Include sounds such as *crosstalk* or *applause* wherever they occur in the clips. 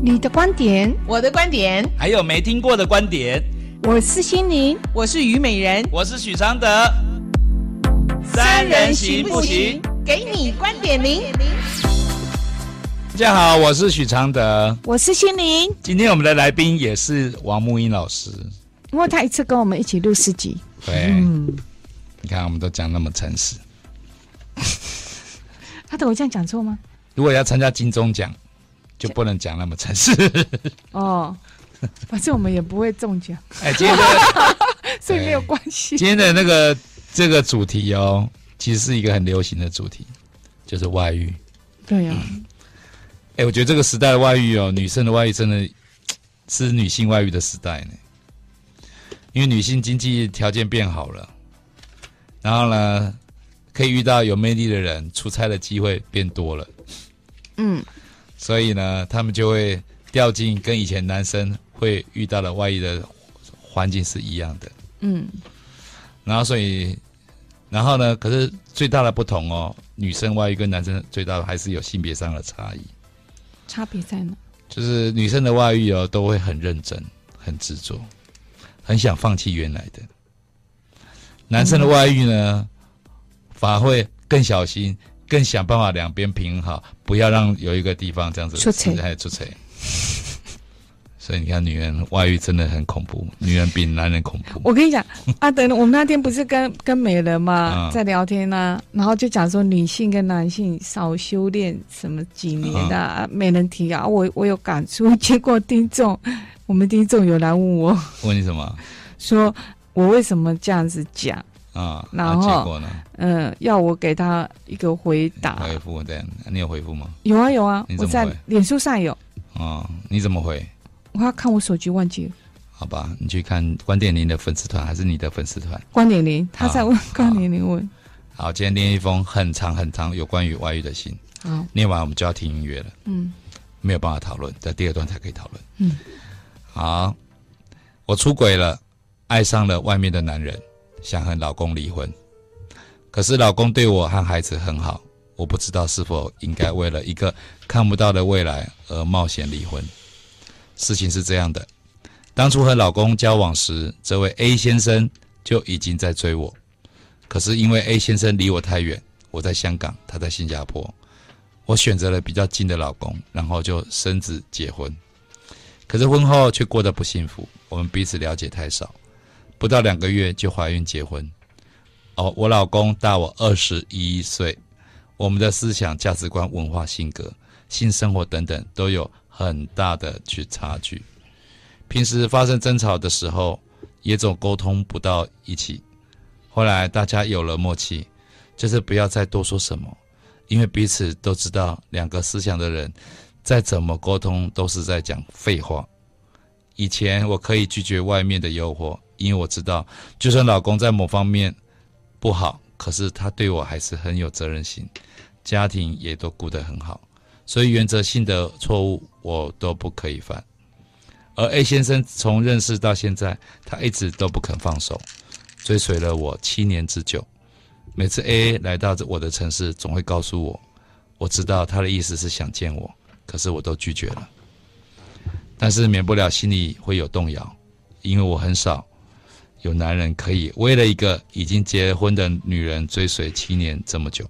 你的观点，我的观点，还有没听过的观点。我是心灵，我是虞美人，我是许常德。三人行不行？给你观点零。大家好，我是许常德，我是心灵。今天我们的来宾也是王木英老师，因为他一次跟我们一起录四集。对，嗯，你看我们都讲那么诚实。他等我这样讲错吗？如果要参加金钟奖，就不能讲那么诚实。哦，反正我们也不会中奖。哎，今天的 *laughs* 所以没有关系。今天的那个这个主题哦，其实是一个很流行的主题，就是外遇。对呀、啊。哎，我觉得这个时代的外遇哦，女生的外遇真的是女性外遇的时代呢。因为女性经济条件变好了，然后呢，可以遇到有魅力的人，出差的机会变多了。嗯，所以呢，他们就会掉进跟以前男生会遇到的外遇的环境是一样的。嗯，然后所以，然后呢，可是最大的不同哦，女生外遇跟男生最大的还是有性别上的差异。差别在哪？就是女生的外遇哦，都会很认真、很执着，很想放弃原来的。男生的外遇呢，嗯、反而会更小心，更想办法两边平衡好，不要让有一个地方这样子出错，还出错。*laughs* 所以你看，女人外遇真的很恐怖，女人比男人恐怖。我跟你讲，阿、啊、等我们那天不是跟跟美人嘛在聊天呢、啊，然后就讲说女性跟男性少修炼什么几年的、啊，没人提啊。我我有感触，结果听众，我们听众有来问我，问你什么？说我为什么这样子讲啊？然后、啊、结果呢？嗯，要我给他一个回答。回复这样，你有回复吗？有啊有啊，我在脸书上有。哦，你怎么回？我要看我手机忘记了，好吧，你去看关点零的粉丝团还是你的粉丝团？关点零，他在问关点零问好。好，今天念一封很长很长有关于外遇的信。好，念完我们就要听音乐了。嗯，没有办法讨论，在第二段才可以讨论。嗯，好，我出轨了，爱上了外面的男人，想和老公离婚，可是老公对我和孩子很好，我不知道是否应该为了一个看不到的未来而冒险离婚。事情是这样的，当初和老公交往时，这位 A 先生就已经在追我，可是因为 A 先生离我太远，我在香港，他在新加坡，我选择了比较近的老公，然后就生子结婚。可是婚后却过得不幸福，我们彼此了解太少，不到两个月就怀孕结婚。哦，我老公大我二十一岁，我们的思想、价值观、文化、性格、性生活等等都有。很大的去差距，平时发生争吵的时候，也总沟通不到一起。后来大家有了默契，就是不要再多说什么，因为彼此都知道，两个思想的人再怎么沟通都是在讲废话。以前我可以拒绝外面的诱惑，因为我知道，就算老公在某方面不好，可是他对我还是很有责任心，家庭也都顾得很好。所以原则性的错误我都不可以犯，而 A 先生从认识到现在，他一直都不肯放手，追随了我七年之久。每次 A 来到我的城市，总会告诉我，我知道他的意思是想见我，可是我都拒绝了。但是免不了心里会有动摇，因为我很少有男人可以为了一个已经结婚的女人追随七年这么久。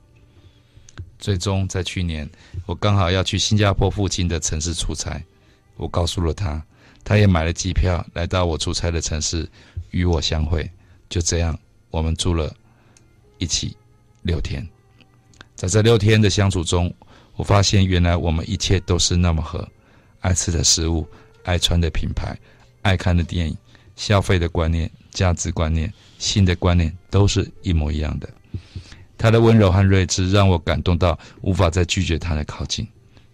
最终在去年，我刚好要去新加坡附近的城市出差，我告诉了他，他也买了机票来到我出差的城市与我相会。就这样，我们住了一起六天。在这六天的相处中，我发现原来我们一切都是那么合，爱吃的食物、爱穿的品牌、爱看的电影、消费的观念、价值观念、性的观念都是一模一样的。他的温柔和睿智让我感动到无法再拒绝他的靠近，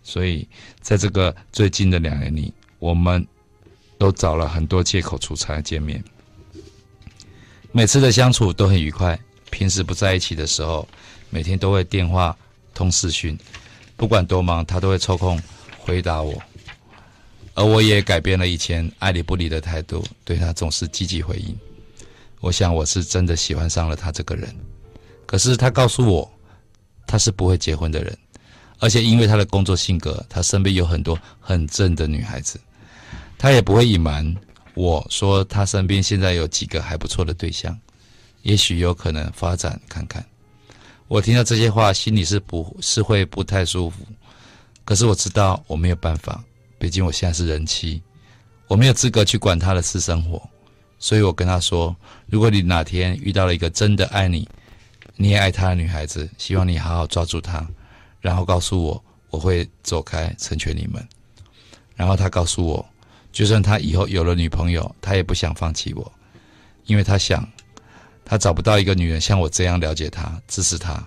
所以在这个最近的两年里，我们都找了很多借口出差见面。每次的相处都很愉快，平时不在一起的时候，每天都会电话通视讯，不管多忙，他都会抽空回答我。而我也改变了以前爱理不理的态度，对他总是积极回应。我想我是真的喜欢上了他这个人。可是他告诉我，他是不会结婚的人，而且因为他的工作性格，他身边有很多很正的女孩子，他也不会隐瞒我说他身边现在有几个还不错的对象，也许有可能发展看看。我听到这些话，心里是不是会不太舒服？可是我知道我没有办法，毕竟我现在是人妻，我没有资格去管他的私生活。所以我跟他说：“如果你哪天遇到了一个真的爱你，你也爱他的女孩子，希望你好好抓住她，然后告诉我，我会走开，成全你们。”然后他告诉我，就算他以后有了女朋友，他也不想放弃我，因为他想，他找不到一个女人像我这样了解他、支持他。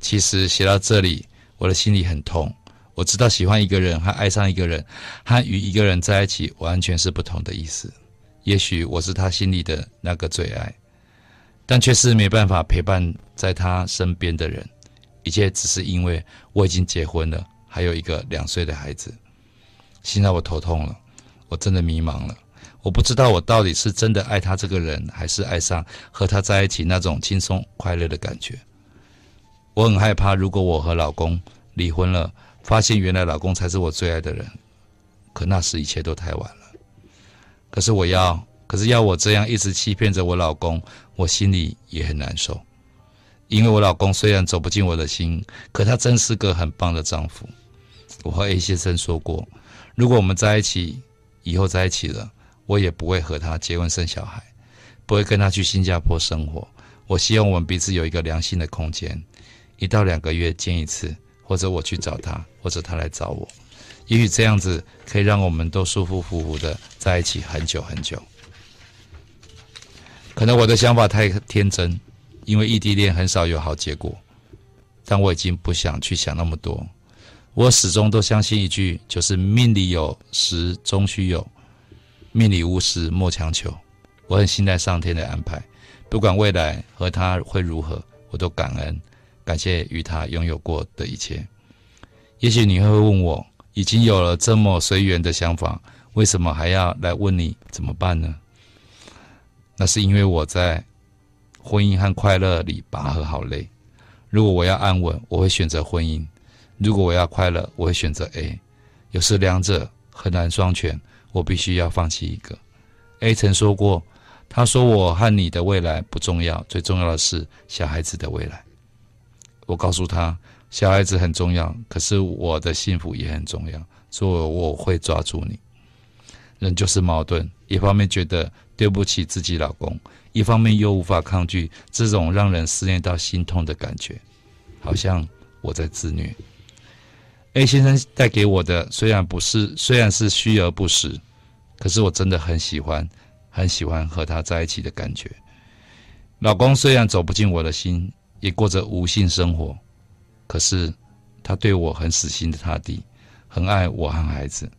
其实写到这里，我的心里很痛。我知道喜欢一个人和爱上一个人，和与一个人在一起完全是不同的意思。也许我是他心里的那个最爱，但却是没办法陪伴在他身边的人。一切只是因为我已经结婚了，还有一个两岁的孩子。现在我头痛了，我真的迷茫了。我不知道我到底是真的爱他这个人，还是爱上和他在一起那种轻松快乐的感觉。我很害怕，如果我和老公离婚了，发现原来老公才是我最爱的人，可那时一切都太晚了。可是我要，可是要我这样一直欺骗着我老公，我心里也很难受。因为我老公虽然走不进我的心，可他真是个很棒的丈夫。我和 A 先生说过，如果我们在一起，以后在一起了，我也不会和他结婚生小孩，不会跟他去新加坡生活。我希望我们彼此有一个良性的空间，一到两个月见一次，或者我去找他，或者他来找我。也许这样子可以让我们都舒舒服服的在一起很久很久。可能我的想法太天真，因为异地恋很少有好结果。但我已经不想去想那么多。我始终都相信一句，就是命里有时终须有，命里无时莫强求。我很信赖上天的安排，不管未来和他会如何，我都感恩，感谢与他拥有过的一切。也许你会问我。已经有了这么随缘的想法，为什么还要来问你怎么办呢？那是因为我在婚姻和快乐里拔河好累。如果我要安稳，我会选择婚姻；如果我要快乐，我会选择 A。有时两者很难双全，我必须要放弃一个。A 曾说过，他说我和你的未来不重要，最重要的是小孩子的未来。我告诉他。小孩子很重要，可是我的幸福也很重要，所以我会抓住你。人就是矛盾，一方面觉得对不起自己老公，一方面又无法抗拒这种让人思念到心痛的感觉，好像我在自虐。A 先生带给我的虽然不是，虽然是虚而不实，可是我真的很喜欢，很喜欢和他在一起的感觉。老公虽然走不进我的心，也过着无性生活。可是，他对我很死心的塌地，很爱我和孩子。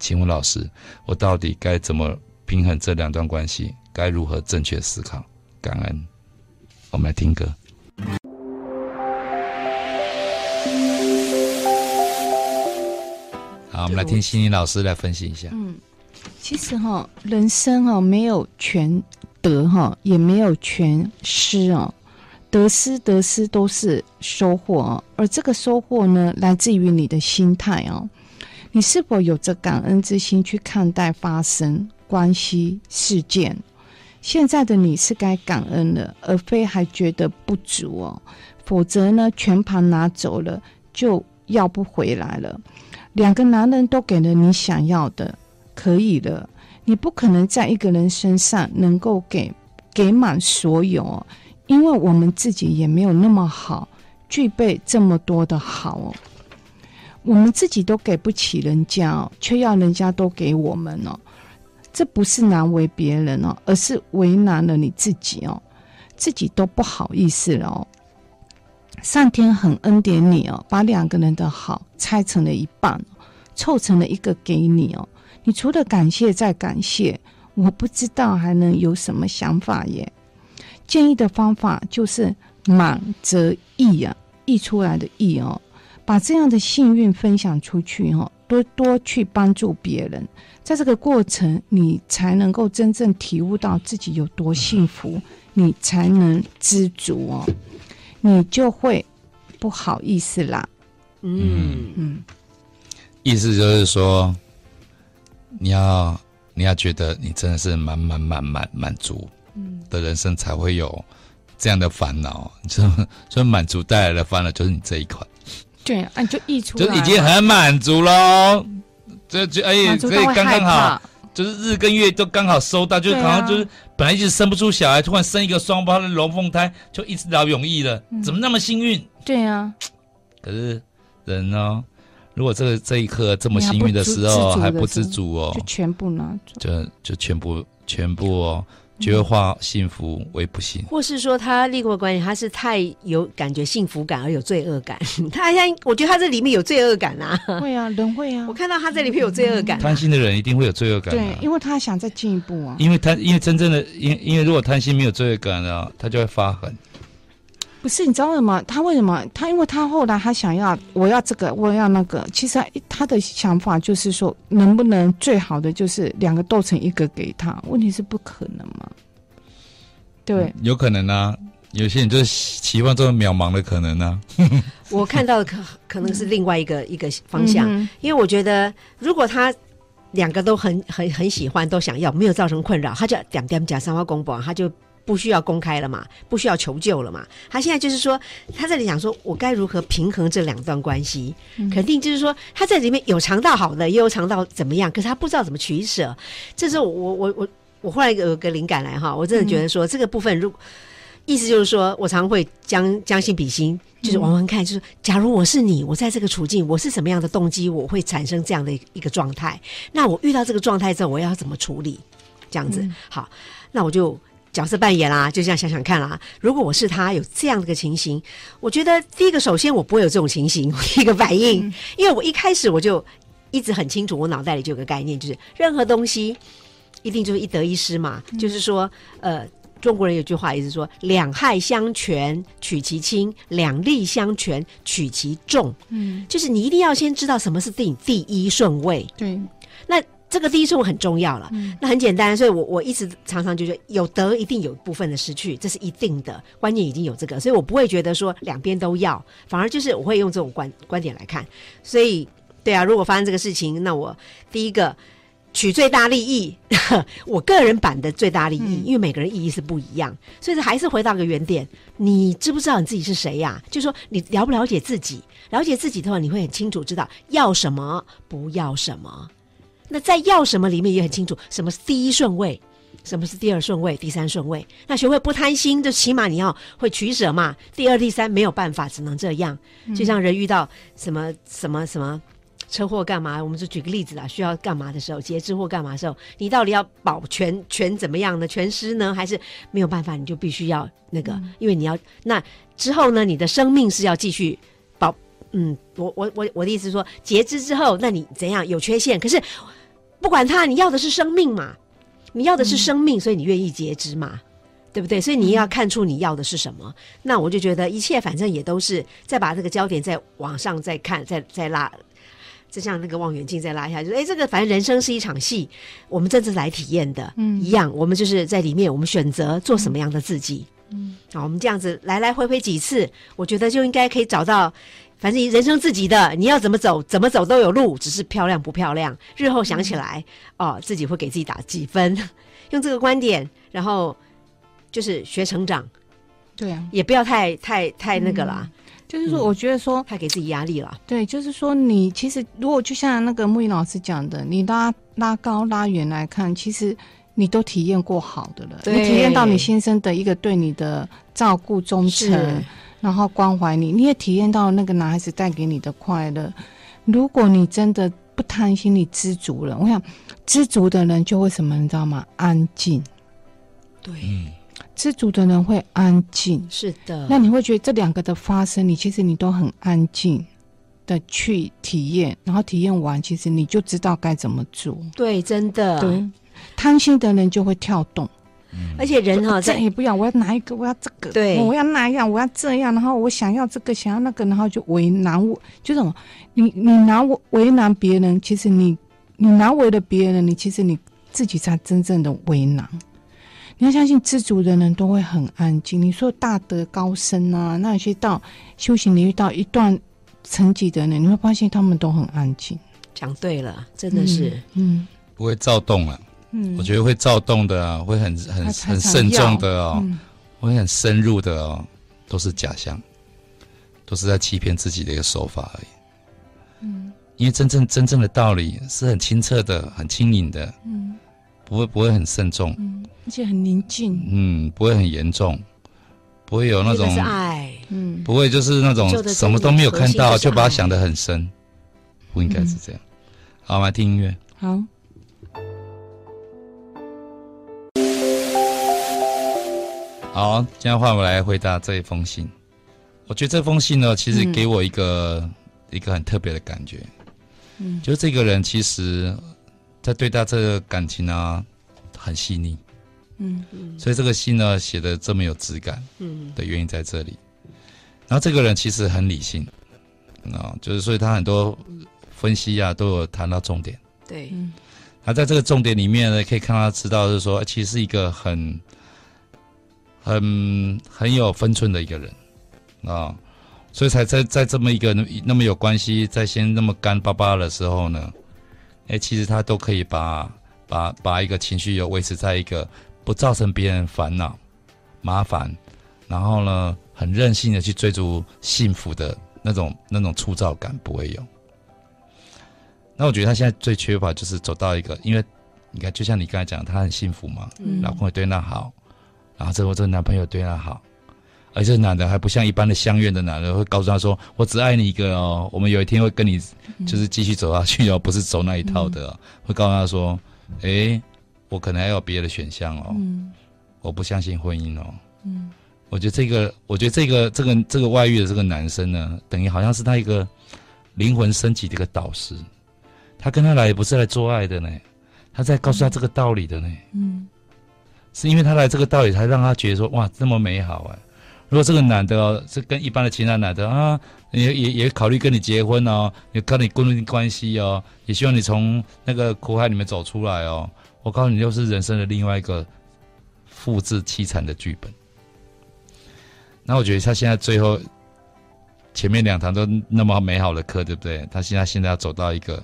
请问老师，我到底该怎么平衡这两段关系？该如何正确思考？感恩。我们来听歌。好，我们来听心灵老师来分析一下。嗯，其实哈，人生哈没有全得哈，也没有全失哦。得失得失都是收获哦，而这个收获呢，来自于你的心态哦。你是否有着感恩之心去看待发生关系事件？现在的你是该感恩了，而非还觉得不足哦。否则呢，全盘拿走了就要不回来了。两个男人都给了你想要的，可以了。你不可能在一个人身上能够给给满所有。因为我们自己也没有那么好，具备这么多的好哦，我们自己都给不起人家哦，却要人家都给我们哦，这不是难为别人哦，而是为难了你自己哦，自己都不好意思了哦。上天很恩典你哦，把两个人的好拆成了一半，凑成了一个给你哦，你除了感谢再感谢，我不知道还能有什么想法耶。建议的方法就是满则溢啊，溢出来的溢哦，把这样的幸运分享出去哦，多多去帮助别人，在这个过程，你才能够真正体悟到自己有多幸福，你才能知足哦，你就会不好意思啦。嗯。嗯，意思就是说，你要你要觉得你真的是满满满满满足，的人生才会有这样的烦恼。就 *laughs* 所以满足带来的烦恼就是你这一块。对，啊，就溢出来，就已经很满足喽。这就哎，所以刚刚好，就是日跟月都刚好收到，就好像就是本来一直生不出小孩，突然生一个双胞的龙凤胎，就一直劳永逸了。怎么那么幸运？对呀，可是人呢？如果这个这一刻这么幸运的时候还不知足哦，就全部拿走，就就全部全部哦。觉得化幸福为不幸，或是说他立过关系，他是太有感觉幸福感而有罪恶感。*laughs* 他像我觉得他这里面有罪恶感啊，会啊，人会啊。我看到他这里面有罪恶感，贪心的人一定会有罪恶感。对，因为他想再进一步啊。因为他因为真正的因因为如果贪心没有罪恶感啊，他就会发狠。不是，你知道为什么？他为什么？他因为他后来他想要，我要这个，我要那个。其实他的想法就是说，能不能最好的就是两个斗成一个给他？问题是不可能嘛？对，嗯、有可能啊。有些人就是期望这种渺茫的可能呢、啊。*laughs* 我看到的可可能是另外一个、嗯、一个方向，因为我觉得如果他两个都很很很喜欢，都想要，没有造成困扰，他就点点讲三花公婆，他就。不需要公开了嘛？不需要求救了嘛？他现在就是说，他这里讲说，我该如何平衡这两段关系？嗯、肯定就是说，他在里面有尝到好的，也有尝到怎么样，可是他不知道怎么取舍。这时候我我我我后来有个灵感来哈，我真的觉得说，这个部分如意思就是说，我常会将将心比心，就是玩玩看，就是假如我是你，我在这个处境，我是什么样的动机，我会产生这样的一个状态？那我遇到这个状态之后，我要怎么处理？这样子、嗯、好，那我就。角色扮演啦，就这样想想看啦。如果我是他，有这样的个情形，我觉得第一个，首先我不会有这种情形，*laughs* 一个反应，嗯、因为我一开始我就一直很清楚，我脑袋里就有个概念，就是任何东西一定就是一得一失嘛。嗯、就是说，呃，中国人有句话也是说，两害相权取其轻，两利相权取其重。嗯，就是你一定要先知道什么是第第一顺位。对，那。这个第一顺位很重要了，嗯、那很简单，所以我我一直常常就是有得一定有部分的失去，这是一定的，观念已经有这个，所以我不会觉得说两边都要，反而就是我会用这种观观点来看，所以对啊，如果发生这个事情，那我第一个取最大利益，*laughs* 我个人版的最大利益，嗯、因为每个人意义是不一样，所以还是回到个原点，你知不知道你自己是谁呀、啊？就是说你了不了解自己，了解自己的话，你会很清楚知道要什么，不要什么。那在要什么里面也很清楚，什么是第一顺位，什么是第二顺位、第三顺位。那学会不贪心，就起码你要会取舍嘛。第二、第三没有办法，只能这样。就像人遇到什么什么什么车祸干嘛，我们就举个例子啦，需要干嘛的时候，截肢或干嘛的时候，你到底要保全全怎么样呢？全尸呢？还是没有办法，你就必须要那个，嗯、因为你要那之后呢，你的生命是要继续保。嗯，我我我我的意思是说，截肢之后，那你怎样有缺陷？可是。不管他，你要的是生命嘛？你要的是生命，嗯、所以你愿意截肢嘛？对不对？所以你要看出你要的是什么。嗯、那我就觉得一切反正也都是再把这个焦点再往上再看，再再拉，就像那个望远镜再拉一下，就是哎，这个反正人生是一场戏，我们真正来体验的，嗯，一样，我们就是在里面，我们选择做什么样的自己，嗯，好，我们这样子来来回回几次，我觉得就应该可以找到。反正人生自己的，你要怎么走，怎么走都有路，只是漂亮不漂亮。日后想起来，嗯、哦，自己会给自己打几分。*laughs* 用这个观点，然后就是学成长，对啊，也不要太太太那个啦。嗯、就是说，我觉得说、嗯、太给自己压力了。对，就是说，你其实如果就像那个木鱼老师讲的，你拉拉高拉远来看，其实你都体验过好的了。你体验到你先生的一个对你的照顾忠诚。然后关怀你，你也体验到那个男孩子带给你的快乐。如果你真的不贪心，你知足了，我想知足的人就会什么，你知道吗？安静。对，知足的人会安静。是的。那你会觉得这两个的发生，你其实你都很安静的去体验，然后体验完，其实你就知道该怎么做。对，真的。对，贪心的人就会跳动。而且人哈，再也不要，我要拿一个，我要这个，对，我要那样，我要这样，然后我想要这个，想要那个，然后就为难我，就什么，你你拿我为难别人，其实你你难为了别人，你其实你自己才真正的为难。你要相信，知足的人都会很安静。你说大德高僧啊，那有些到修行领域到一段层级的人，你会发现他们都很安静。讲对了，真的是，嗯，嗯不会躁动啊。嗯，我觉得会躁动的啊，会很很很慎重的哦，嗯、会很深入的哦，都是假象，都是在欺骗自己的一个手法而已。嗯，因为真正真正的道理是很清澈的，很轻盈的。嗯，不会不会很慎重，嗯，而且很宁静。嗯，不会很严重，不会有那种爱，嗯，不会就是那种什么都没有看到就把它想得很深，不应该是这样。嗯、好，我们来听音乐。好。好，现在换我来回答这一封信。我觉得这封信呢，其实给我一个、嗯、一个很特别的感觉。嗯，就是这个人其实，在对待这个感情呢，很细腻。嗯嗯。所以这个信呢，写得这么有质感。嗯。的原因在这里。然后这个人其实很理性，啊，就是所以他很多分析啊，都有谈到重点。对。他在这个重点里面呢，可以看到知道，就是说，其实是一个很。很很有分寸的一个人啊，所以才在在这么一个那么有关系，在先那么干巴巴的时候呢，哎，其实他都可以把把把一个情绪有维持在一个不造成别人烦恼、麻烦，然后呢，很任性的去追逐幸福的那种那种粗糙感不会有。那我觉得他现在最缺乏就是走到一个，因为你看，就像你刚才讲，他很幸福嘛，嗯，老公也对他好。然后这我这个男朋友对她好，而这个男的还不像一般的相怨的男人会告诉她说：“我只爱你一个哦，我们有一天会跟你就是继续走下去哦，不是走那一套的、哦。嗯”会告诉她说：“哎，我可能还有别的选项哦，嗯、我不相信婚姻哦。嗯”我觉得这个，我觉得这个这个这个外遇的这个男生呢，等于好像是他一个灵魂升级的一个导师，他跟他来也不是来做爱的呢，他在告诉他这个道理的呢。嗯。是因为他来这个道理，才让他觉得说哇，这么美好啊！如果这个男的哦，是跟一般的其他男的啊，也也也考虑跟你结婚哦，也跟你关系哦，也希望你从那个苦海里面走出来哦。我告诉你，又是人生的另外一个复制凄惨的剧本。那我觉得他现在最后前面两堂都那么美好的课，对不对？他现在现在要走到一个，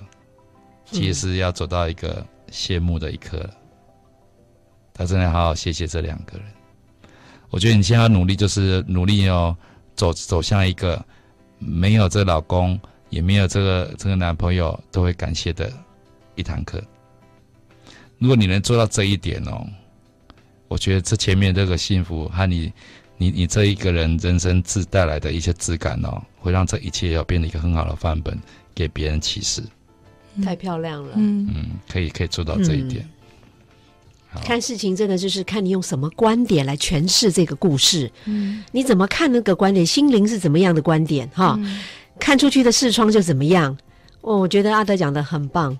其实要走到一个谢幕的一刻了。他真的好好谢谢这两个人。我觉得你现在要努力，就是努力哦，走走向一个没有这老公，也没有这个这个男朋友都会感谢的一堂课。如果你能做到这一点哦，我觉得这前面这个幸福和你你你这一个人人生自带来的一些质感哦，会让这一切要变得一个很好的范本，给别人启示。太漂亮了，嗯嗯，可以可以做到这一点。嗯看事情真的就是看你用什么观点来诠释这个故事，嗯，你怎么看那个观点，心灵是怎么样的观点哈？嗯、看出去的视窗就怎么样。哦，我觉得阿德讲的很棒。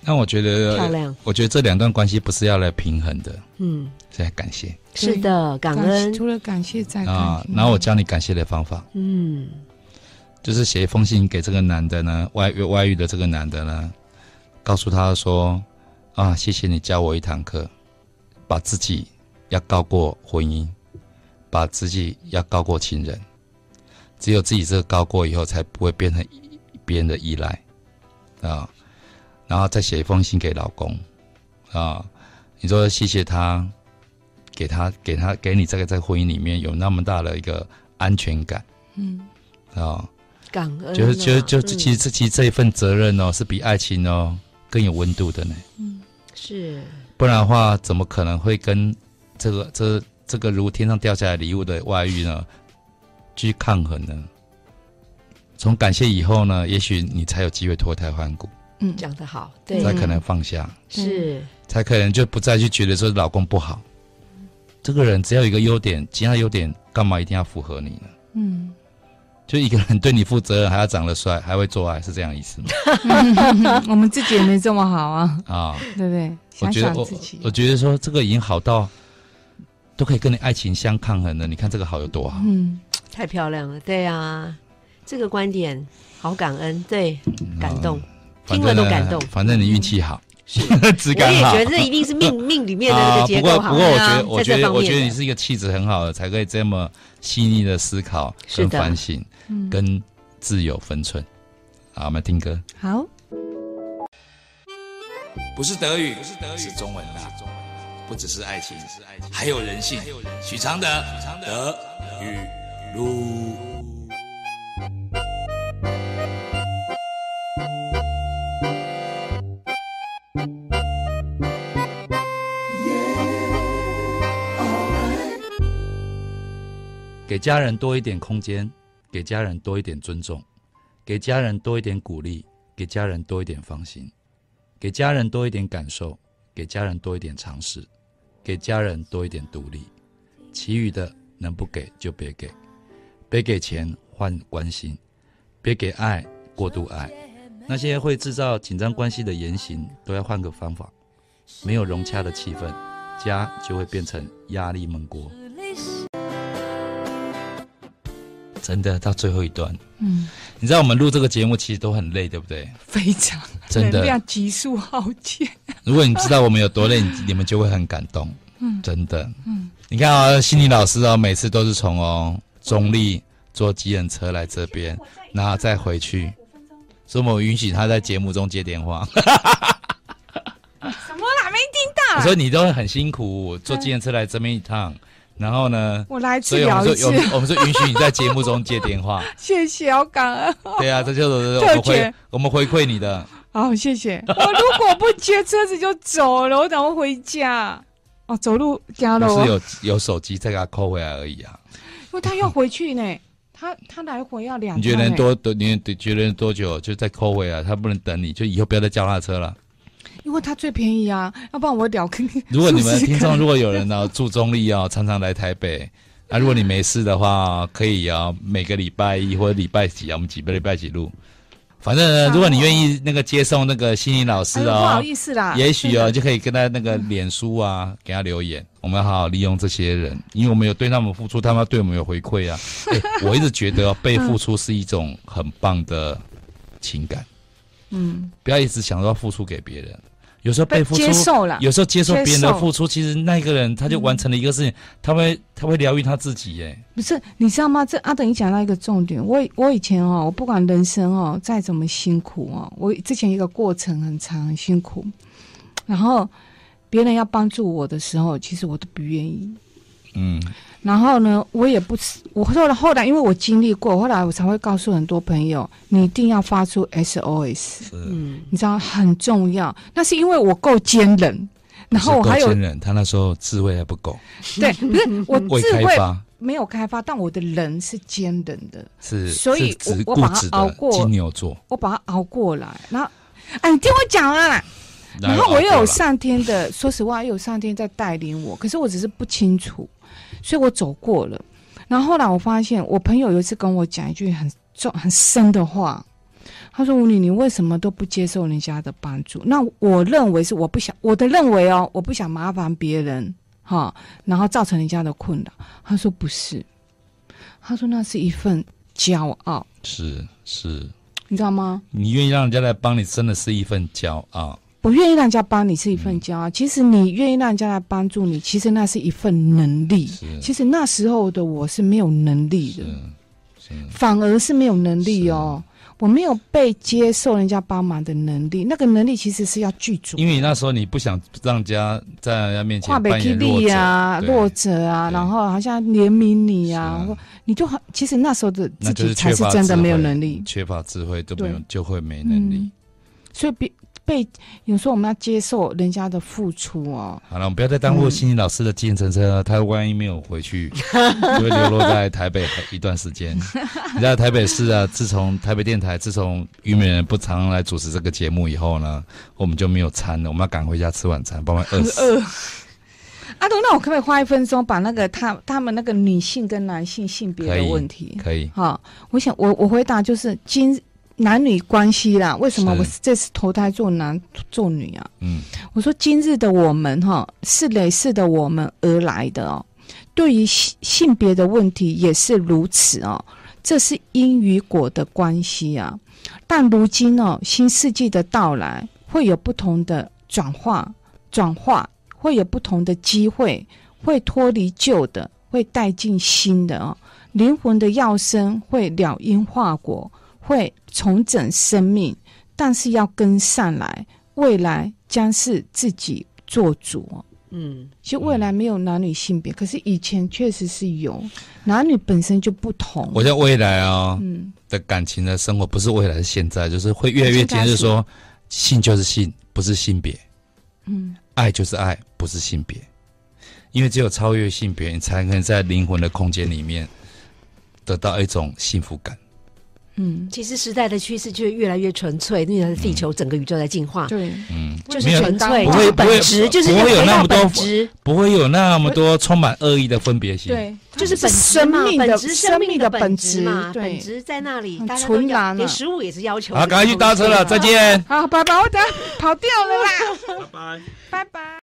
那我觉得漂亮。我觉得这两段关系不是要来平衡的，嗯，是来感谢。是的，感恩。除了感谢再感啊，然后我教你感谢的方法，嗯，就是写一封信给这个男的呢，外遇外遇的这个男的呢，告诉他说。啊，谢谢你教我一堂课，把自己要高过婚姻，把自己要高过情人，只有自己这个高过以后，才不会变成别人的依赖。啊。然后再写一封信给老公。啊，你说谢谢他，给他给他给你这个在婚姻里面有那么大的一个安全感，嗯。啊，感恩，就是就就其实其实这一份责任哦，是比爱情哦更有温度的呢，嗯。是，不然的话，怎么可能会跟这个这这个如天上掉下来礼物的外遇呢，去抗衡呢？从感谢以后呢，也许你才有机会脱胎换骨。嗯，讲得好，对，才可能放下，是，才可能就不再去觉得说老公不好。这个人只要有一个优点，其他优点干嘛一定要符合你呢？嗯。就一个人对你负责任，还要长得帅，还会做爱，是这样意思吗？*laughs* 我们自己也没这么好啊！啊、哦，对不对？我觉得我我觉得说这个已经好到都可以跟你爱情相抗衡了。你看这个好有多好？嗯，太漂亮了。对啊，这个观点好感恩，对，感动，哦、听了都感动。反正你运气好，是 *laughs* 质感好。我也觉得这一定是命 *laughs* 命里面的那个结构好。不过不过，我觉得我觉得我觉得你是一个气质很好的，才可以这么细腻的思考跟反省，跟自有分寸。好，我们听歌。好。不是德语，不是德语，是中文的。不只是爱情，还有人性。许常德，德语路。给家人多一点空间，给家人多一点尊重，给家人多一点鼓励，给家人多一点放心，给家人多一点感受，给家人多一点尝试，给家人多一点独立。其余的能不给就别给，别给钱换关心，别给爱过度爱。那些会制造紧张关系的言行，都要换个方法。没有融洽的气氛，家就会变成压力闷锅。真的到最后一段，嗯，你知道我们录这个节目其实都很累，对不对？非常，真的，能量急速耗尽。如果你知道我们有多累，你们就会很感动。嗯，真的，嗯，你看啊、哦，心理老师哦，每次都是从哦中立坐计程车来这边，然后再回去，所以我允许他在节目中接电话。*laughs* 什么啦？没听到？所以你都会很辛苦，坐计程车来这边一趟。然后呢，我来治疗一次。所以我们说，我们说允许你在节目中接电话。*laughs* 谢谢，好感恩。对啊，这就是我们回我们回馈你的。好，谢谢。我如果不接车子就走了，我怎么回家？哦，走路加了。是有有手机再给他扣回来而已啊。因为他要回去呢，他他来回要两。你觉得多多？你觉得多久就再扣回来？他不能等你，就以后不要再叫他车了。因为它最便宜啊，要不然我聊跟。如果你们听众如果有人呢、啊、住中立啊，常常来台北，*laughs* 啊，如果你没事的话，可以啊，每个礼拜一或者礼拜几啊，我们几个礼拜几录。反正呢，如果你愿意那个接送那个心理老师哦，哎、不好意思啦，也许哦就可以跟他那个脸书啊给他留言，我们好好利用这些人，因为我们有对他们付出，他们要对我们有回馈啊。哎，我一直觉得、哦、被付出是一种很棒的情感，嗯，不要一直想说要付出给别人。有时候被付出，有时候接受别人的付出，其实那个人他就完成了一个事情，他会他会疗愈他自己耶。不是，你知道吗？这阿等你讲到一个重点。我我以前哦，我不管人生哦再怎么辛苦哦，我之前一个过程很长很辛苦，然后别人要帮助我的时候，其实我都不愿意。嗯。然后呢，我也不是，我后来后来，因为我经历过，后来我才会告诉很多朋友，你一定要发出 SOS，嗯，你知道很重要。那是因为我够坚韧，然后我还有，坚韧，他那时候智慧还不够，*laughs* 对，不是我 *laughs* 智慧没有开发，但我的人是坚韧的，是，所以我我把它熬过，金牛座，我把它熬过来。然后，哎，你听我讲啊，然后我又有上天的，说实话，又有上天在带领我，可是我只是不清楚。所以我走过了，然后后来我发现，我朋友有一次跟我讲一句很重、很深的话，他说：“吴女，你为什么都不接受人家的帮助？”那我认为是我不想，我的认为哦，我不想麻烦别人，哈，然后造成人家的困扰。他说不是，他说那是一份骄傲，是是，你知道吗？你愿意让人家来帮你，真的是一份骄傲。我愿意让人家帮你是一份骄傲，嗯、其实你愿意让人家来帮助你，其实那是一份能力。其实那时候的我是没有能力的，反而是没有能力哦。我没有被接受人家帮忙的能力，那个能力其实是要具足。因为那时候你不想让人家在人家面前扮演弱者啊，弱者啊，然后好像怜悯你啊，或你就很其实那时候的自己才是真的没有能力，缺乏智慧都没有就会没能力，嗯、所以别。被有时候我们要接受人家的付出哦。好了，我们不要再耽误心理老师的计程车了。他万一没有回去，*laughs* 就会流落在台北一段时间。你知道台北市啊，自从台北电台，自从虞美人不常来主持这个节目以后呢，我们就没有餐了。我们要赶回家吃晚餐，不然饿死。饿。*laughs* 阿东，那我可不可以花一分钟把那个他他们那个女性跟男性性别的问题？可以。好，我想我我回答就是今。男女关系啦，为什么我这次投胎做男做女啊？嗯，我说今日的我们哈，是累世的我们而来的哦。对于性性别的问题也是如此哦，这是因与果的关系啊。但如今哦，新世纪的到来会有不同的转化，转化会有不同的机会，会脱离旧的，会带进新的哦。灵魂的要生会了因化果，会重整生命，但是要跟上来，未来将是自己做主。嗯，其实未来没有男女性别，可是以前确实是有，男女本身就不同。我在未来啊，嗯，的感情的生活不是未来是现在，就是会越来越坚持说，性就是性，不是性别，嗯，爱就是爱，不是性别，因为只有超越性别，你才能在灵魂的空间里面得到一种幸福感。嗯，其实时代的趋势就是越来越纯粹，因为地球整个宇宙在进化。对，嗯，就是纯粹，不会本质，就是不会有那么多，质不会有那么多充满恶意的分别心。对，就是本生命的生命的本质嘛，本质在那里。纯然，连食物也是要求。好，赶快去搭车了，再见。好，拜拜，我等下跑掉了啦。*laughs* 拜拜，拜拜。